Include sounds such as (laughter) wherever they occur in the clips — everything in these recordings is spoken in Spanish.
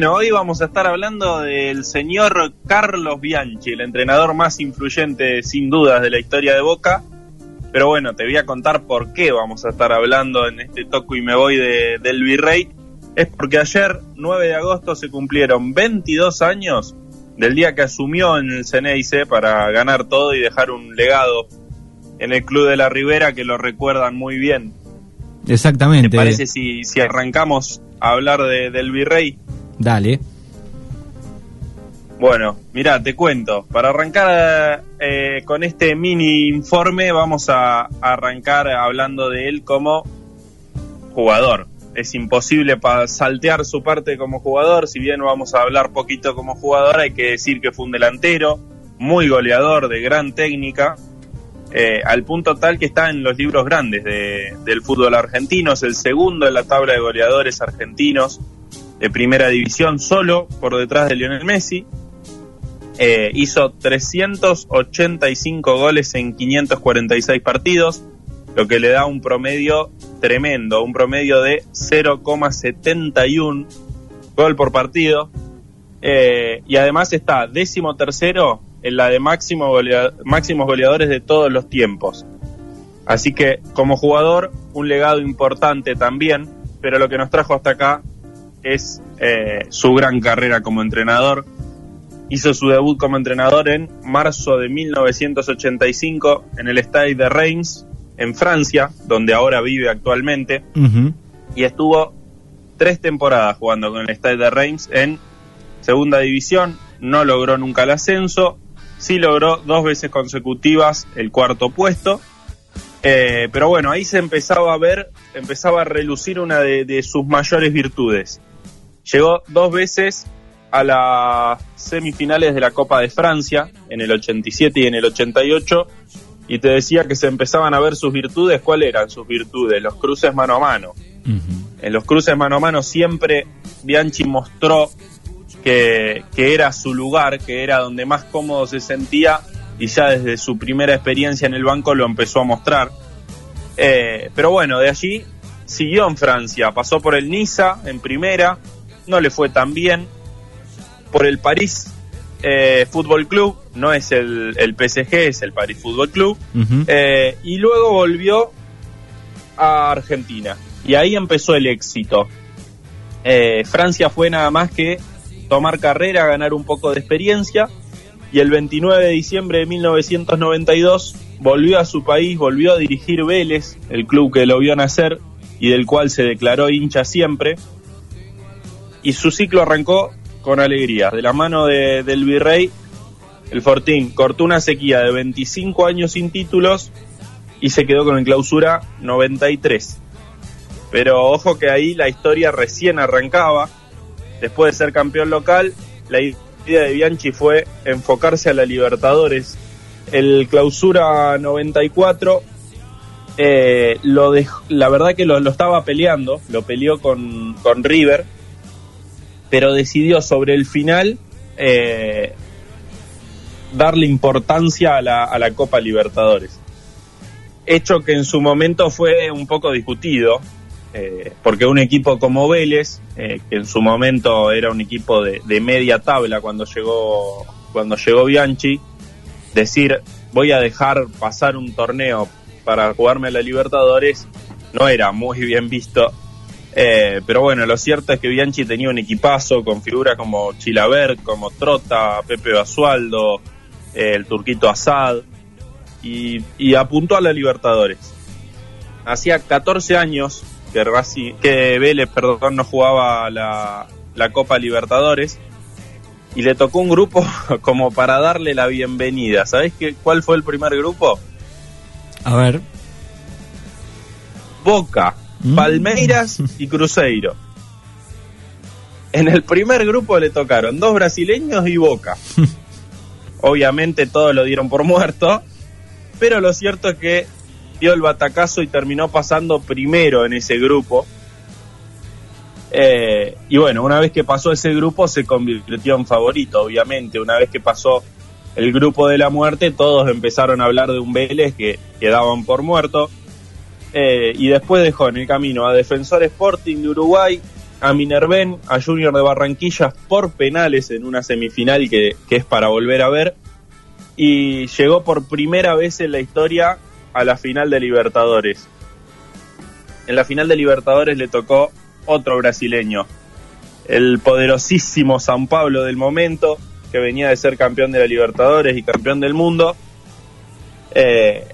Bueno, hoy vamos a estar hablando del señor Carlos Bianchi, el entrenador más influyente sin dudas de la historia de Boca. Pero bueno, te voy a contar por qué vamos a estar hablando en este toco y me voy de, del Virrey. Es porque ayer, 9 de agosto, se cumplieron 22 años del día que asumió en el Ceneice para ganar todo y dejar un legado en el Club de la Ribera que lo recuerdan muy bien. Exactamente. ¿Te parece si, si arrancamos a hablar de, del Virrey? Dale. Bueno, mira, te cuento. Para arrancar eh, con este mini informe, vamos a, arrancar hablando de él como jugador. Es imposible pa saltear su parte como jugador. Si bien vamos a hablar poquito como jugador, hay que decir que fue un delantero muy goleador, de gran técnica, eh, al punto tal que está en los libros grandes de, del fútbol argentino. Es el segundo en la tabla de goleadores argentinos de primera división, solo por detrás de Lionel Messi. Eh, hizo 385 goles en 546 partidos, lo que le da un promedio tremendo, un promedio de 0,71 gol por partido. Eh, y además está décimo tercero en la de máximo máximos goleadores de todos los tiempos. Así que como jugador, un legado importante también, pero lo que nos trajo hasta acá es eh, su gran carrera como entrenador. Hizo su debut como entrenador en marzo de 1985 en el Stade de Reims, en Francia, donde ahora vive actualmente, uh -huh. y estuvo tres temporadas jugando con el Stade de Reims en segunda división, no logró nunca el ascenso, sí logró dos veces consecutivas el cuarto puesto, eh, pero bueno, ahí se empezaba a ver, empezaba a relucir una de, de sus mayores virtudes. Llegó dos veces a las semifinales de la Copa de Francia, en el 87 y en el 88, y te decía que se empezaban a ver sus virtudes. ¿Cuáles eran sus virtudes? Los cruces mano a mano. Uh -huh. En los cruces mano a mano siempre Bianchi mostró que, que, era su lugar, que era donde más cómodo se sentía, y ya desde su primera experiencia en el banco lo empezó a mostrar. Eh, pero bueno, de allí siguió en Francia, pasó por el Niza en primera, no le fue tan bien. Por el París eh, Fútbol Club, no es el, el, PSG, es el París Fútbol Club. Uh -huh. eh, y luego volvió a Argentina. Y ahí empezó el éxito. Eh, Francia fue nada más que tomar carrera, ganar un poco de experiencia. Y el 29 de diciembre de 1992 volvió a su país, volvió a dirigir Vélez, el club que lo vio nacer y del cual se declaró hincha siempre y su ciclo arrancó con alegría. De la mano de, del virrey, el Fortín cortó una sequía de 25 años sin títulos y se quedó con el clausura 93. Pero ojo que ahí la historia recién arrancaba. Después de ser campeón local, la idea de Bianchi fue enfocarse a la Libertadores. El clausura 94 eh, lo dejó, la verdad que lo, lo, estaba peleando, lo peleó con, con River, pero decidió sobre el final eh, darle importancia a la, a la, Copa Libertadores. Hecho que en su momento fue un poco discutido, eh, porque un equipo como Vélez, eh, que en su momento era un equipo de, de, media tabla cuando llegó, cuando llegó Bianchi, decir voy a dejar pasar un torneo para jugarme a la Libertadores no era muy bien visto eh, pero bueno, lo cierto es que Bianchi tenía un equipazo con figuras como Chilabert, como Trota, Pepe Basualdo, el turquito Assad, y, y, apuntó a la Libertadores. Hacía 14 años que, Racing, que Vélez perdón, no jugaba la, la Copa Libertadores, y le tocó un grupo (laughs) como para darle la bienvenida. ¿Sabés qué, cuál fue el primer grupo? A ver. Boca, Palmeiras y Cruzeiro. En el primer grupo le tocaron dos brasileños y Boca. (laughs) Obviamente todos lo dieron por muerto, pero lo cierto es que el batacazo y terminó pasando primero en ese grupo. Eh, y bueno, una vez que pasó ese grupo se convirtió en favorito, obviamente. Una vez que pasó el grupo de la muerte, todos empezaron a hablar de un Vélez que quedaban por muerto. Eh, y después dejó en el camino a Defensor Sporting de Uruguay, a Minerven, a Junior de Barranquilla por penales en una semifinal que es para volver a ver. Y llegó por primera vez en la historia a la final de Libertadores. En la final de Libertadores le tocó otro brasileño, el poderosísimo San Pablo del momento, que venía de ser campeón de la Libertadores y campeón del mundo. Eh,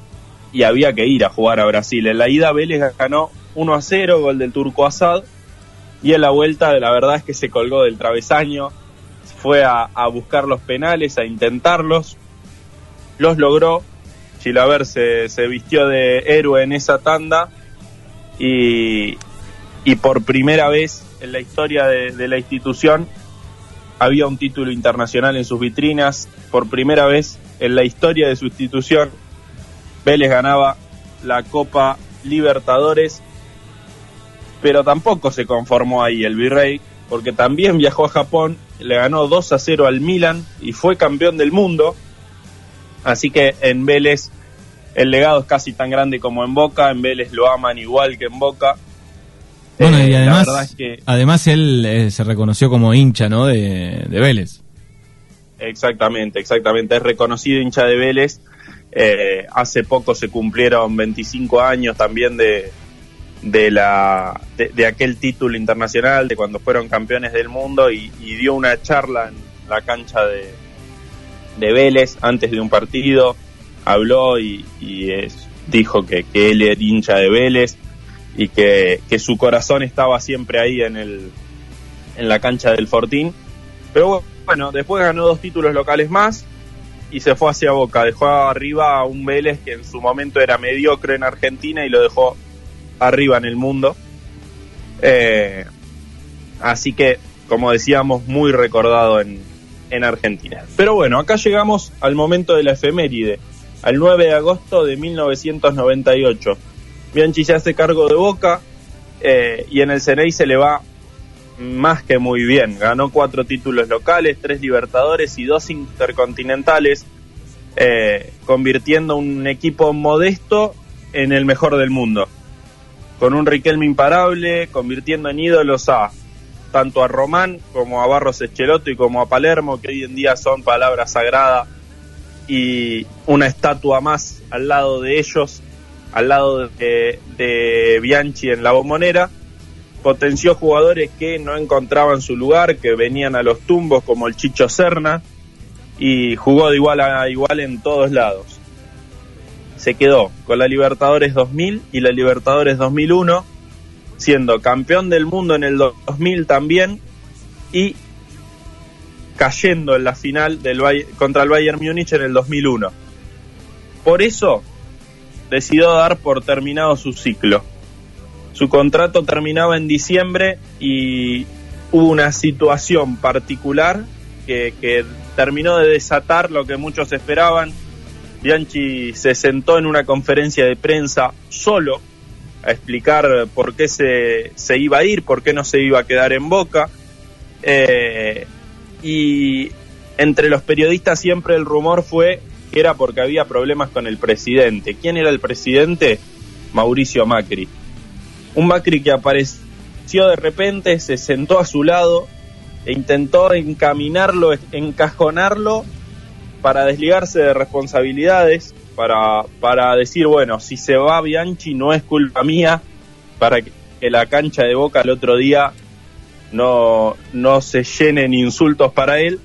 y había que ir a jugar a Brasil. En la ida Vélez ganó 1 a 0, gol del turco Assad. Y en la vuelta, la verdad es que se colgó del travesaño, fue a buscar los penales, a intentarlos, los logró. Chilaver se, se vistió de héroe en esa tanda y, y por primera vez en la historia de, de la institución había un título internacional en sus vitrinas. Por primera vez en la historia de su institución, Vélez ganaba la Copa Libertadores, pero tampoco se conformó ahí el Virrey, porque también viajó a Japón, le ganó 2 a 0 al Milan y fue campeón del mundo. Así que en Vélez el legado es casi tan grande como en Boca, en Vélez lo aman igual que en Boca. Bueno, y Eh, además, es que además él eh, se reconoció como hincha, ¿no? De, de Vélez. Exactamente, exactamente. Es reconocido hincha de Vélez. Eh, hace poco se cumplieron 25 años también de, de, la, de, de aquel título internacional, de cuando fueron campeones del mundo y, y dio una charla en la cancha de, de Vélez antes de un partido. Habló y, dijo que, él era hincha de Vélez y que, que su corazón estaba siempre ahí en, el, en la cancha del Fortín. Pero bueno, después ganó dos títulos locales más y se fue hacia Boca. Dejó arriba a un Vélez que en su momento era mediocre en Argentina y lo dejó arriba en el mundo. Eh, así que, como decíamos, muy recordado en, en Argentina. Pero bueno, acá llegamos al momento de la efeméride, al 9 de agosto de 1998. Bianchi se hace cargo de Boca eh, y en el CNI se le va más que muy bien. Ganó cuatro títulos locales, tres Libertadores y dos Intercontinentales, eh, convirtiendo un equipo modesto en el mejor del mundo. Con un Riquelme imparable, convirtiendo en ídolos a tanto a Román como a Barros Echeloto y como a Palermo, que hoy en día son palabras sagradas y una estatua más al lado de ellos, al lado de, Bianchi en la bombonera potenció jugadores que no encontraban su lugar, que venían a los tumbos como el Chicho Serna y jugó de igual a igual en todos lados. Se quedó con la Libertadores 2000 y la Libertadores 2001, siendo campeón del mundo en el 2000 también y cayendo en la final del contra el Bayern Múnich en el 2001. Por eso decidió dar por terminado su ciclo. Su contrato terminaba en diciembre y hubo una situación particular que, que terminó de desatar lo que muchos esperaban. Bianchi se sentó en una conferencia de prensa solo a explicar por qué se, se iba a ir, por qué no se iba a quedar en boca. Eh, y entre los periodistas siempre el rumor fue que era porque había problemas con el presidente. ¿Quién era el presidente? Mauricio Macri. Un Macri que apareció de repente, se sentó a su lado e intentó encaminarlo, encajonarlo para desligarse de responsabilidades, para, para decir, bueno, si se va Bianchi no es culpa mía, para que la cancha de Boca el otro día no, no se llenen insultos para él.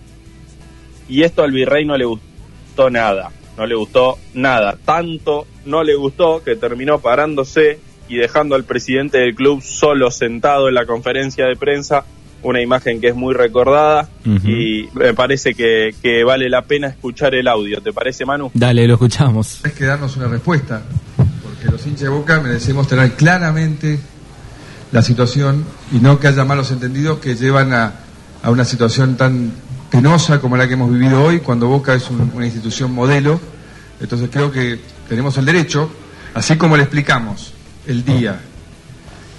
Y esto al virrey no le gustó nada, no le gustó nada. Tanto no le gustó que terminó parándose y dejando al presidente del club solo sentado en la conferencia de prensa, una imagen que es muy recordada y me parece que, que vale la pena escuchar el audio. ¿Te parece, Manu? Dale, lo escuchamos. es que darnos una respuesta, porque los hinchas de Boca merecemos tener claramente la situación y no que haya malos entendidos que llevan a, a una situación tan penosa como la que hemos vivido hoy, cuando Boca es un- una institución modelo. Entonces creo que tenemos el derecho, así como le explicamos el día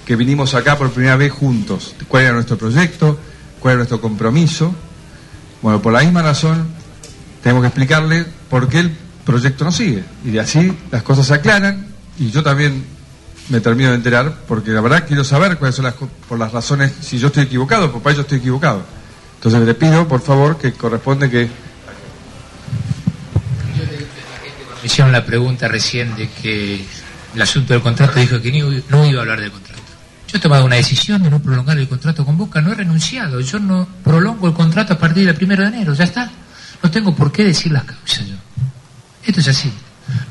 que vinimos acá por primera vez juntos, cuál era nuestro proyecto, cuál era nuestro compromiso. Bueno, por la misma razón tenemos que explicarle por qué el proyecto no sigue. Y de así las cosas se aclaran y yo también me termino de enterar, porque la verdad quiero saber cuáles son las, por las razones, si yo estoy equivocado, por para yo estoy equivocado. Entonces le pido, por favor, que corresponde que... Me hicieron la pregunta recién de que el asunto del contrato dijo que no iba a hablar del contrato. Yo he tomado una decisión de no prolongar el contrato con Boca, no he renunciado, yo no prolongo el contrato a partir del primero de enero, ya está. No tengo por qué decir las causas yo. Esto es así.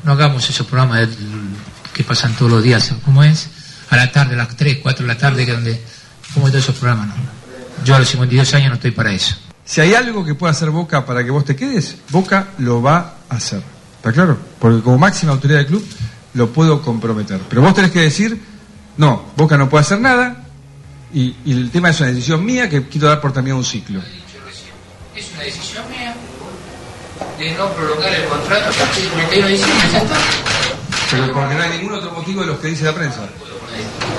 No hagamos esos programas que pasan todos los días, ¿cómo es? A la tarde, a las 3, 4 de la tarde, que donde... ¿Cómo es todos esos programas? No. Yo a los 52 años no estoy para eso. Si hay algo que pueda hacer Boca para que vos te quedes, Boca lo va a hacer. ¿Está claro? Porque como máxima autoridad del club lo puedo comprometer. Pero vos tenés que decir, no, Boca no puede hacer nada y, el tema es una decisión mía que quiero dar por también un ciclo. Es una decisión mía de no prolongar el contrato a partir del 31 de diciembre, ya está. Pero porque no hay ningún otro motivo de los que dice la prensa.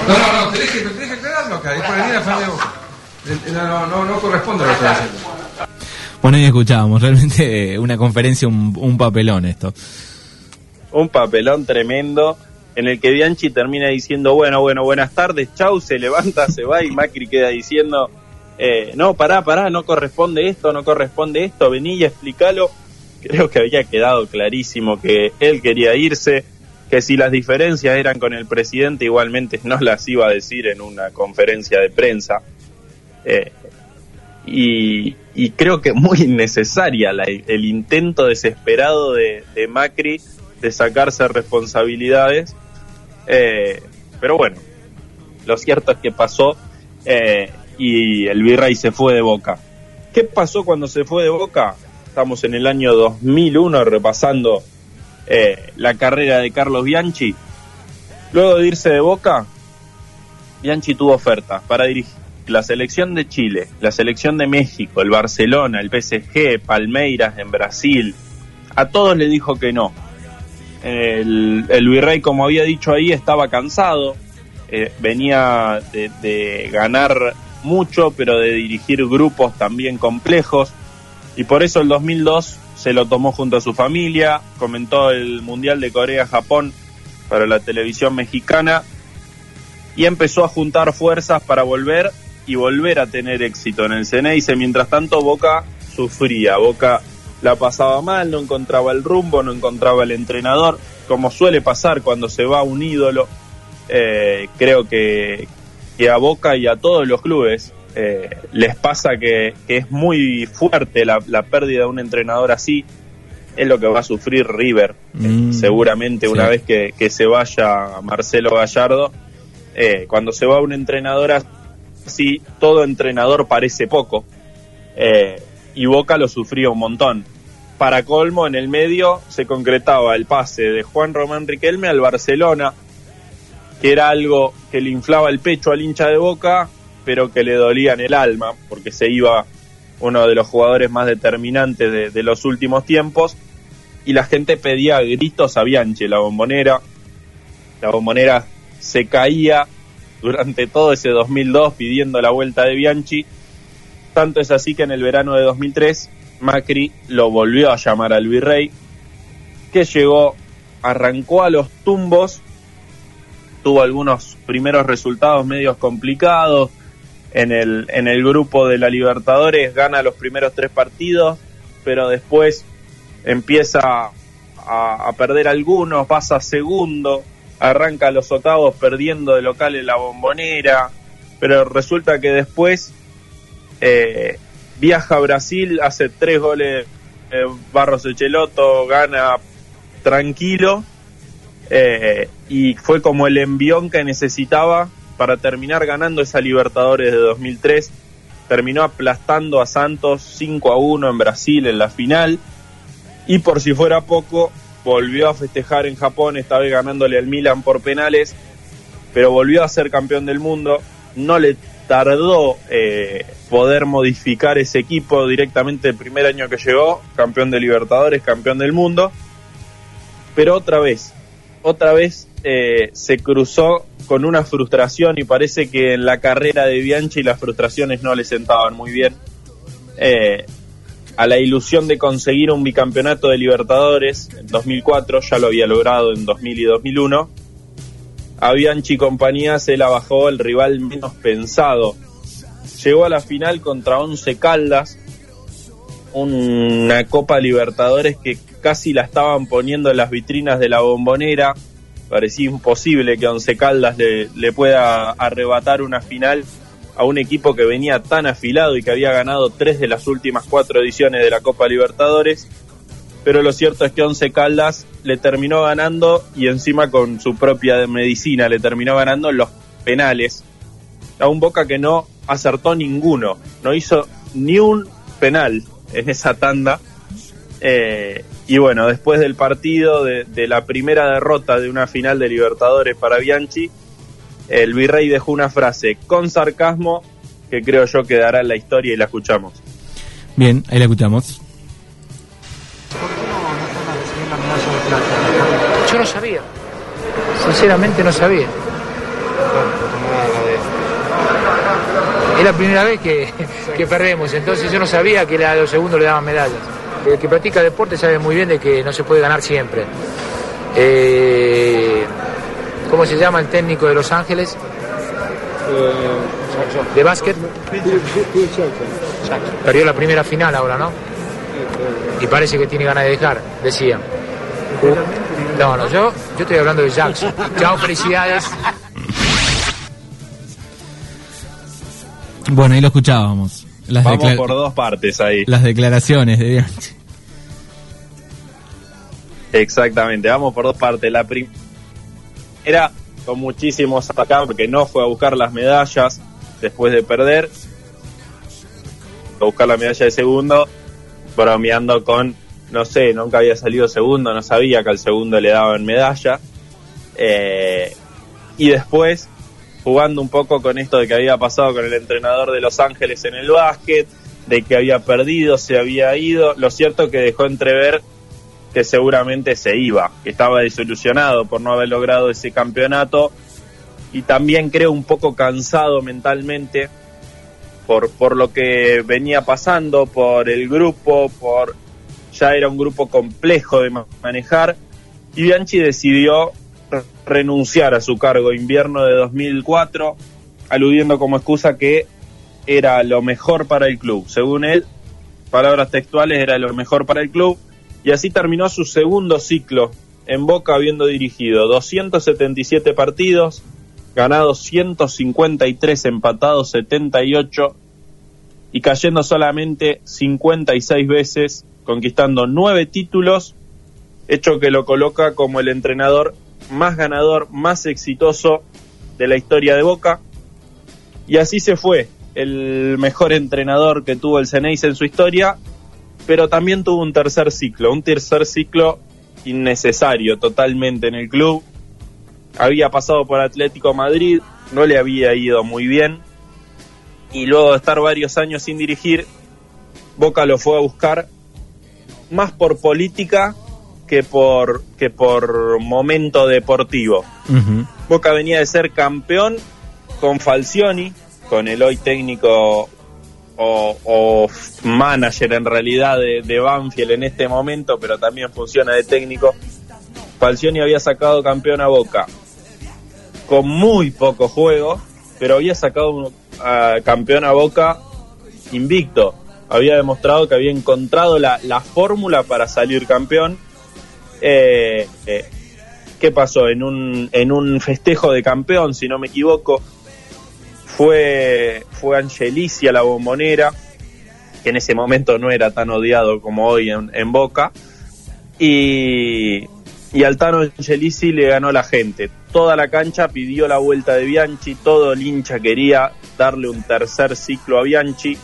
No, no, no, tenés que, tenés que aclararlo acá, es por el día de Boca. No, no, no corresponde a lo que estoy haciendo. Bueno, y escuchábamos, realmente una conferencia, un, un papelón esto. Un papelón tremendo en el que Bianchi termina diciendo, bueno, bueno, buenas tardes, chau, se levanta, se va y Macri queda diciendo, eh, no, pará, pará, no corresponde esto, no corresponde esto, vení y explícalo. Creo que había quedado clarísimo que él quería irse, que si las diferencias eran con el presidente igualmente no las iba a decir en una conferencia de prensa. Eh, y, creo que muy necesaria el intento desesperado de, Macri de sacarse responsabilidades. Eh, pero bueno, lo cierto es que pasó eh, y el virrey se fue de boca. ¿Qué pasó cuando se fue de boca? Estamos en el año 2001 repasando la carrera de Carlos Bianchi. Luego de irse de boca, Bianchi tuvo ofertas para dirigir la selección de Chile, la selección de México, el Barcelona, el PSG, Palmeiras en Brasil, a todos le dijo que no. El, virrey, como había dicho ahí, estaba cansado, eh, venía de, ganar mucho, pero de dirigir grupos también complejos, y por eso el 2002 se lo tomó junto a su familia, comentó el Mundial de Corea-Japón para la televisión mexicana, y empezó a juntar fuerzas para volver y volver a tener éxito en el Ceneice. Mientras tanto, Boca sufría, Boca la pasaba mal, no encontraba el rumbo, no encontraba el entrenador, como suele pasar cuando se va un ídolo. Eh, creo que, que, a Boca y a todos los clubes eh, les pasa que, es muy fuerte la, pérdida de un entrenador así. Es lo que va a sufrir River, eh, mm, seguramente una vez que, que, se vaya Marcelo Gallardo. cuando se va un entrenador así, sí, todo entrenador parece poco. Eh, y Boca lo sufrió un montón. Para colmo, en el medio se concretaba el pase de Juan Román Riquelme al Barcelona, que era algo que le inflaba el pecho al hincha de Boca, pero que le dolía en el alma, porque se iba uno de los jugadores más determinantes de, de los últimos tiempos, y la gente pedía gritos a Bianchi, la bombonera. La bombonera se caía durante todo ese 2002 pidiendo la vuelta de Bianchi. Tanto es así que en el verano de 2003 Macri lo volvió a llamar al virrey, que llegó, arrancó a los tumbos, tuvo algunos primeros resultados medios complicados. En el, en el grupo de la Libertadores gana los primeros tres partidos, pero después empieza a, perder algunos, pasa segundo, arranca los octavos perdiendo de local en la bombonera, pero resulta que después eh, viaja a Brasil, hace tres goles eh, Barros Echeloto, gana tranquilo eh, y fue como el envión que necesitaba para terminar ganando esa Libertadores de 2003. Terminó aplastando a Santos 5 a 1 en Brasil en la final. Y por si fuera poco, volvió a festejar en Japón, esta vez ganándole al Milan por penales, pero volvió a ser campeón del mundo. No le tardó eh, poder modificar ese equipo directamente el primer año que llegó, campeón de Libertadores, campeón del mundo, pero otra vez, otra vez eh, se cruzó con una frustración y parece que en la carrera de Bianchi las frustraciones no le sentaban muy bien. Eh, a la ilusión de conseguir un bicampeonato de Libertadores en 2004, ya lo había logrado en 2000 y 2001, a Bianchi y compañía se la bajó el rival menos pensado. Llegó a la final contra Once Caldas, una Copa Libertadores que casi la estaban poniendo en las vitrinas de la bombonera. Parecía imposible que Once Caldas le, pueda arrebatar una final a un equipo que venía tan afilado y que había ganado tres de las últimas cuatro ediciones de la Copa Libertadores. Pero lo cierto es que Once Caldas le terminó ganando y encima con su propia medicina le terminó ganando los penales a un Boca que no acertó ninguno, no hizo ni un penal en esa tanda. Eh, y bueno, después del partido, de, de, la primera derrota de una final de Libertadores para Bianchi, el virrey dejó una frase con sarcasmo que creo yo quedará en la historia y la escuchamos. Bien, ahí la escuchamos. Yo no sabía, sinceramente no sabía. Es la primera vez que, que perdemos, entonces yo no sabía que a los segundos le daban medallas. El que practica deporte sabe muy bien de que no se puede ganar siempre. Eh, ¿Cómo se llama el técnico de Los Ángeles? ¿De básquet? Perdió la primera final ahora, ¿no? Y parece que tiene ganas de dejar, decía. No, no, yo, yo estoy hablando de Jackson. Chao, felicidades. Bueno, ahí lo escuchábamos. Las Vamos por dos partes ahí. Las declaraciones de Bianchi. Exactamente, vamos por dos partes. La primera era con muchísimos acá porque no fue a buscar las medallas después de perder. A buscar la medalla de segundo, bromeando con, no sé, nunca había salido segundo, no sabía que al segundo le daban medalla. Eh, y después jugando un poco con esto de que había pasado con el entrenador de Los Ángeles en el básquet, de que había perdido, se había ido. Lo cierto que dejó entrever que seguramente se iba, que estaba desilusionado por no haber logrado ese campeonato y también creo un poco cansado mentalmente por, por lo que venía pasando, por el grupo, por ya era un grupo complejo de manejar y Bianchi decidió renunciar a su cargo invierno de 2004, aludiendo como excusa que era lo mejor para el club. Según él, palabras textuales, era lo mejor para el club. Y así terminó su segundo ciclo en Boca, habiendo dirigido 277 partidos, ganado 153, empatados 78 y cayendo solamente 56 veces, conquistando nueve títulos, hecho que lo coloca como el entrenador más ganador, más exitoso de la historia de Boca. Y así se fue, el mejor entrenador que tuvo el Ceneice en su historia, pero también tuvo un tercer ciclo, un tercer ciclo innecesario totalmente en el club. Había pasado por Atlético Madrid, no le había ido muy bien, y luego de estar varios años sin dirigir, Boca lo fue a buscar más por política que por, que por momento deportivo. Uh -huh. Boca venía de ser campeón con Falcioni, con el hoy técnico o, o manager en realidad de, de, Banfield en este momento, pero también funciona de técnico. Falcioni había sacado campeón a Boca con muy poco juego, pero había sacado uh, campeón a Boca invicto. Había demostrado que había encontrado la, la fórmula para salir campeón eh, eh, ¿Qué pasó? En un, en un festejo de campeón, si no me equivoco, fue, fue Angelici a la bombonera, que en ese momento no era tan odiado como hoy en, Boca, y, y Altano Angelici le ganó la gente. Toda la cancha pidió la vuelta de Bianchi, todo el hincha quería darle un tercer ciclo a Bianchi,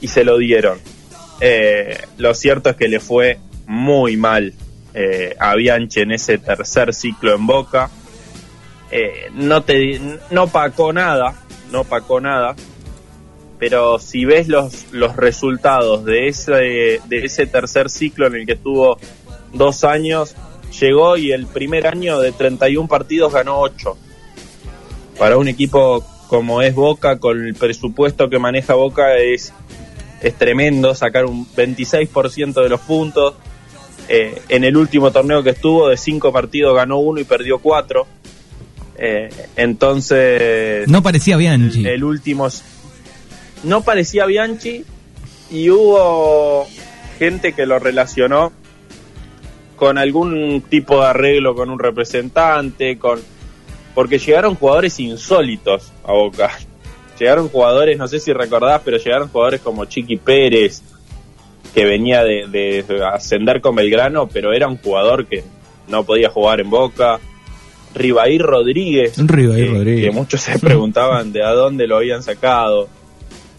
y se lo dieron. Eh, lo cierto es que le fue muy mal eh, a Bianchi en ese tercer ciclo en Boca. Eh, no te no pacó nada, no pacó nada, pero si ves los, los resultados de ese, de ese tercer ciclo en el que estuvo dos años, llegó y el primer año de 31 partidos ganó 8. Para un equipo como es Boca, con el presupuesto que maneja Boca, es, es tremendo sacar un 26% de los puntos. Eh, en el último torneo que estuvo, de cinco partidos ganó uno y perdió cuatro. Eh, entonces... No parecía Bianchi. El último... No parecía Bianchi y hubo gente que lo relacionó con algún tipo de arreglo con un representante, con porque llegaron jugadores insólitos a Boca. (laughs) Llegaron jugadores, no sé si recordás, pero llegaron jugadores como Chiqui Pérez, que venía de, ascender con Belgrano, pero era un jugador que no podía jugar en Boca. Ribaí Rodríguez, que, muchos se preguntaban de a dónde lo habían sacado.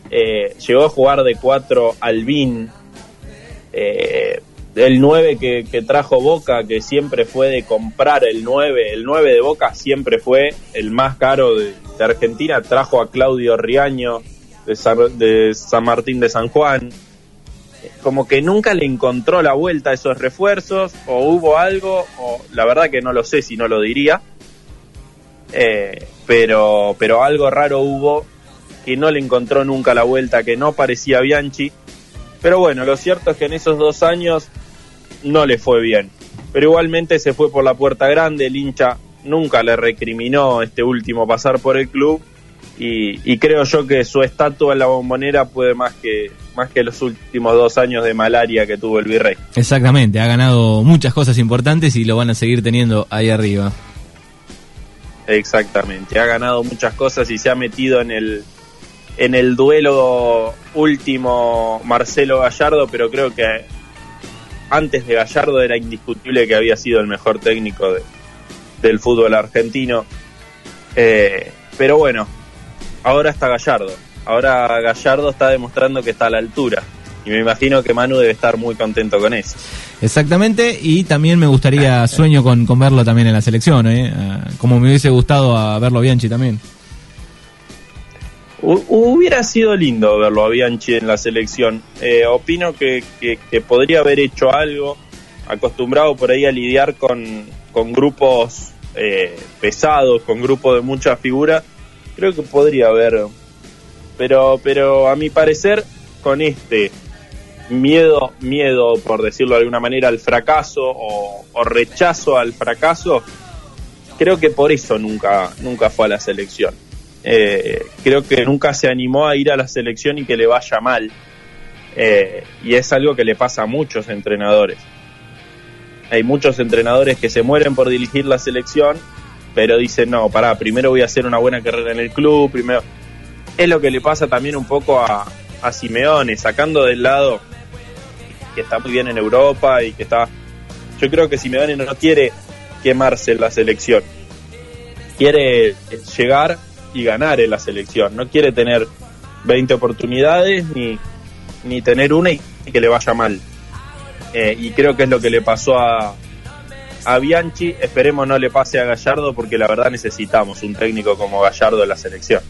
Eh, llegó a jugar de cuatro Albín. Eh, el 9 que, trajo Boca, que siempre fue de comprar el 9, el 9 de Boca siempre fue el más caro de, Argentina, trajo a Claudio Riaño de San, Martín de San Juan. Como que nunca le encontró la vuelta a esos refuerzos, o hubo algo, o la verdad que no lo sé si no lo diría, eh, pero, pero algo raro hubo que no le encontró nunca la vuelta, que no parecía Bianchi. Pero bueno, lo cierto es que en esos dos años no le fue bien. Pero igualmente se fue por la puerta grande, el hincha nunca le recriminó este último pasar por el club y, creo yo que su estatua en la bombonera puede más que más que los últimos dos años de malaria que tuvo el virrey. Exactamente, ha ganado muchas cosas importantes y lo van a seguir teniendo ahí arriba. Exactamente, ha ganado muchas cosas y se ha metido en el en el duelo último Marcelo Gallardo, pero creo que antes de Gallardo era indiscutible que había sido el mejor técnico del fútbol argentino. Eh, pero bueno, ahora está Gallardo. Ahora Gallardo está demostrando que está a la altura. Y me imagino que Manu debe estar muy contento con eso. Exactamente, y también me gustaría, (laughs) sueño con, con verlo también en la selección, ¿eh? Ah, como me hubiese gustado a verlo Bianchi también. Hubiera sido lindo verlo a Bianchi en la selección. Eh, opino que, podría haber hecho algo, acostumbrado por ahí a lidiar con, grupos eh, pesados, con grupos de mucha figura. Creo que podría haber. Pero, pero a mi parecer, con este miedo, miedo, por decirlo de alguna manera, al fracaso o, rechazo al fracaso, creo que por eso nunca, nunca fue a la selección eh, creo que nunca se animó a ir a la selección y que le vaya mal. Eh, y es algo que le pasa a muchos entrenadores. Hay muchos entrenadores que se mueren por dirigir la selección, pero dicen, no, pará, primero voy a hacer una buena carrera en el club, primero... Es lo que le pasa también un poco a, a Simeone, sacando del lado que está muy bien en Europa y que está... Yo creo que Simeone no quiere quemarse en la selección. Quiere llegar y ganar en la selección. No quiere tener 20 oportunidades ni, ni tener una y, que le vaya mal. Eh, y creo que es lo que le pasó a, a Bianchi. Esperemos no le pase a Gallardo porque la verdad necesitamos un técnico como Gallardo en la selección.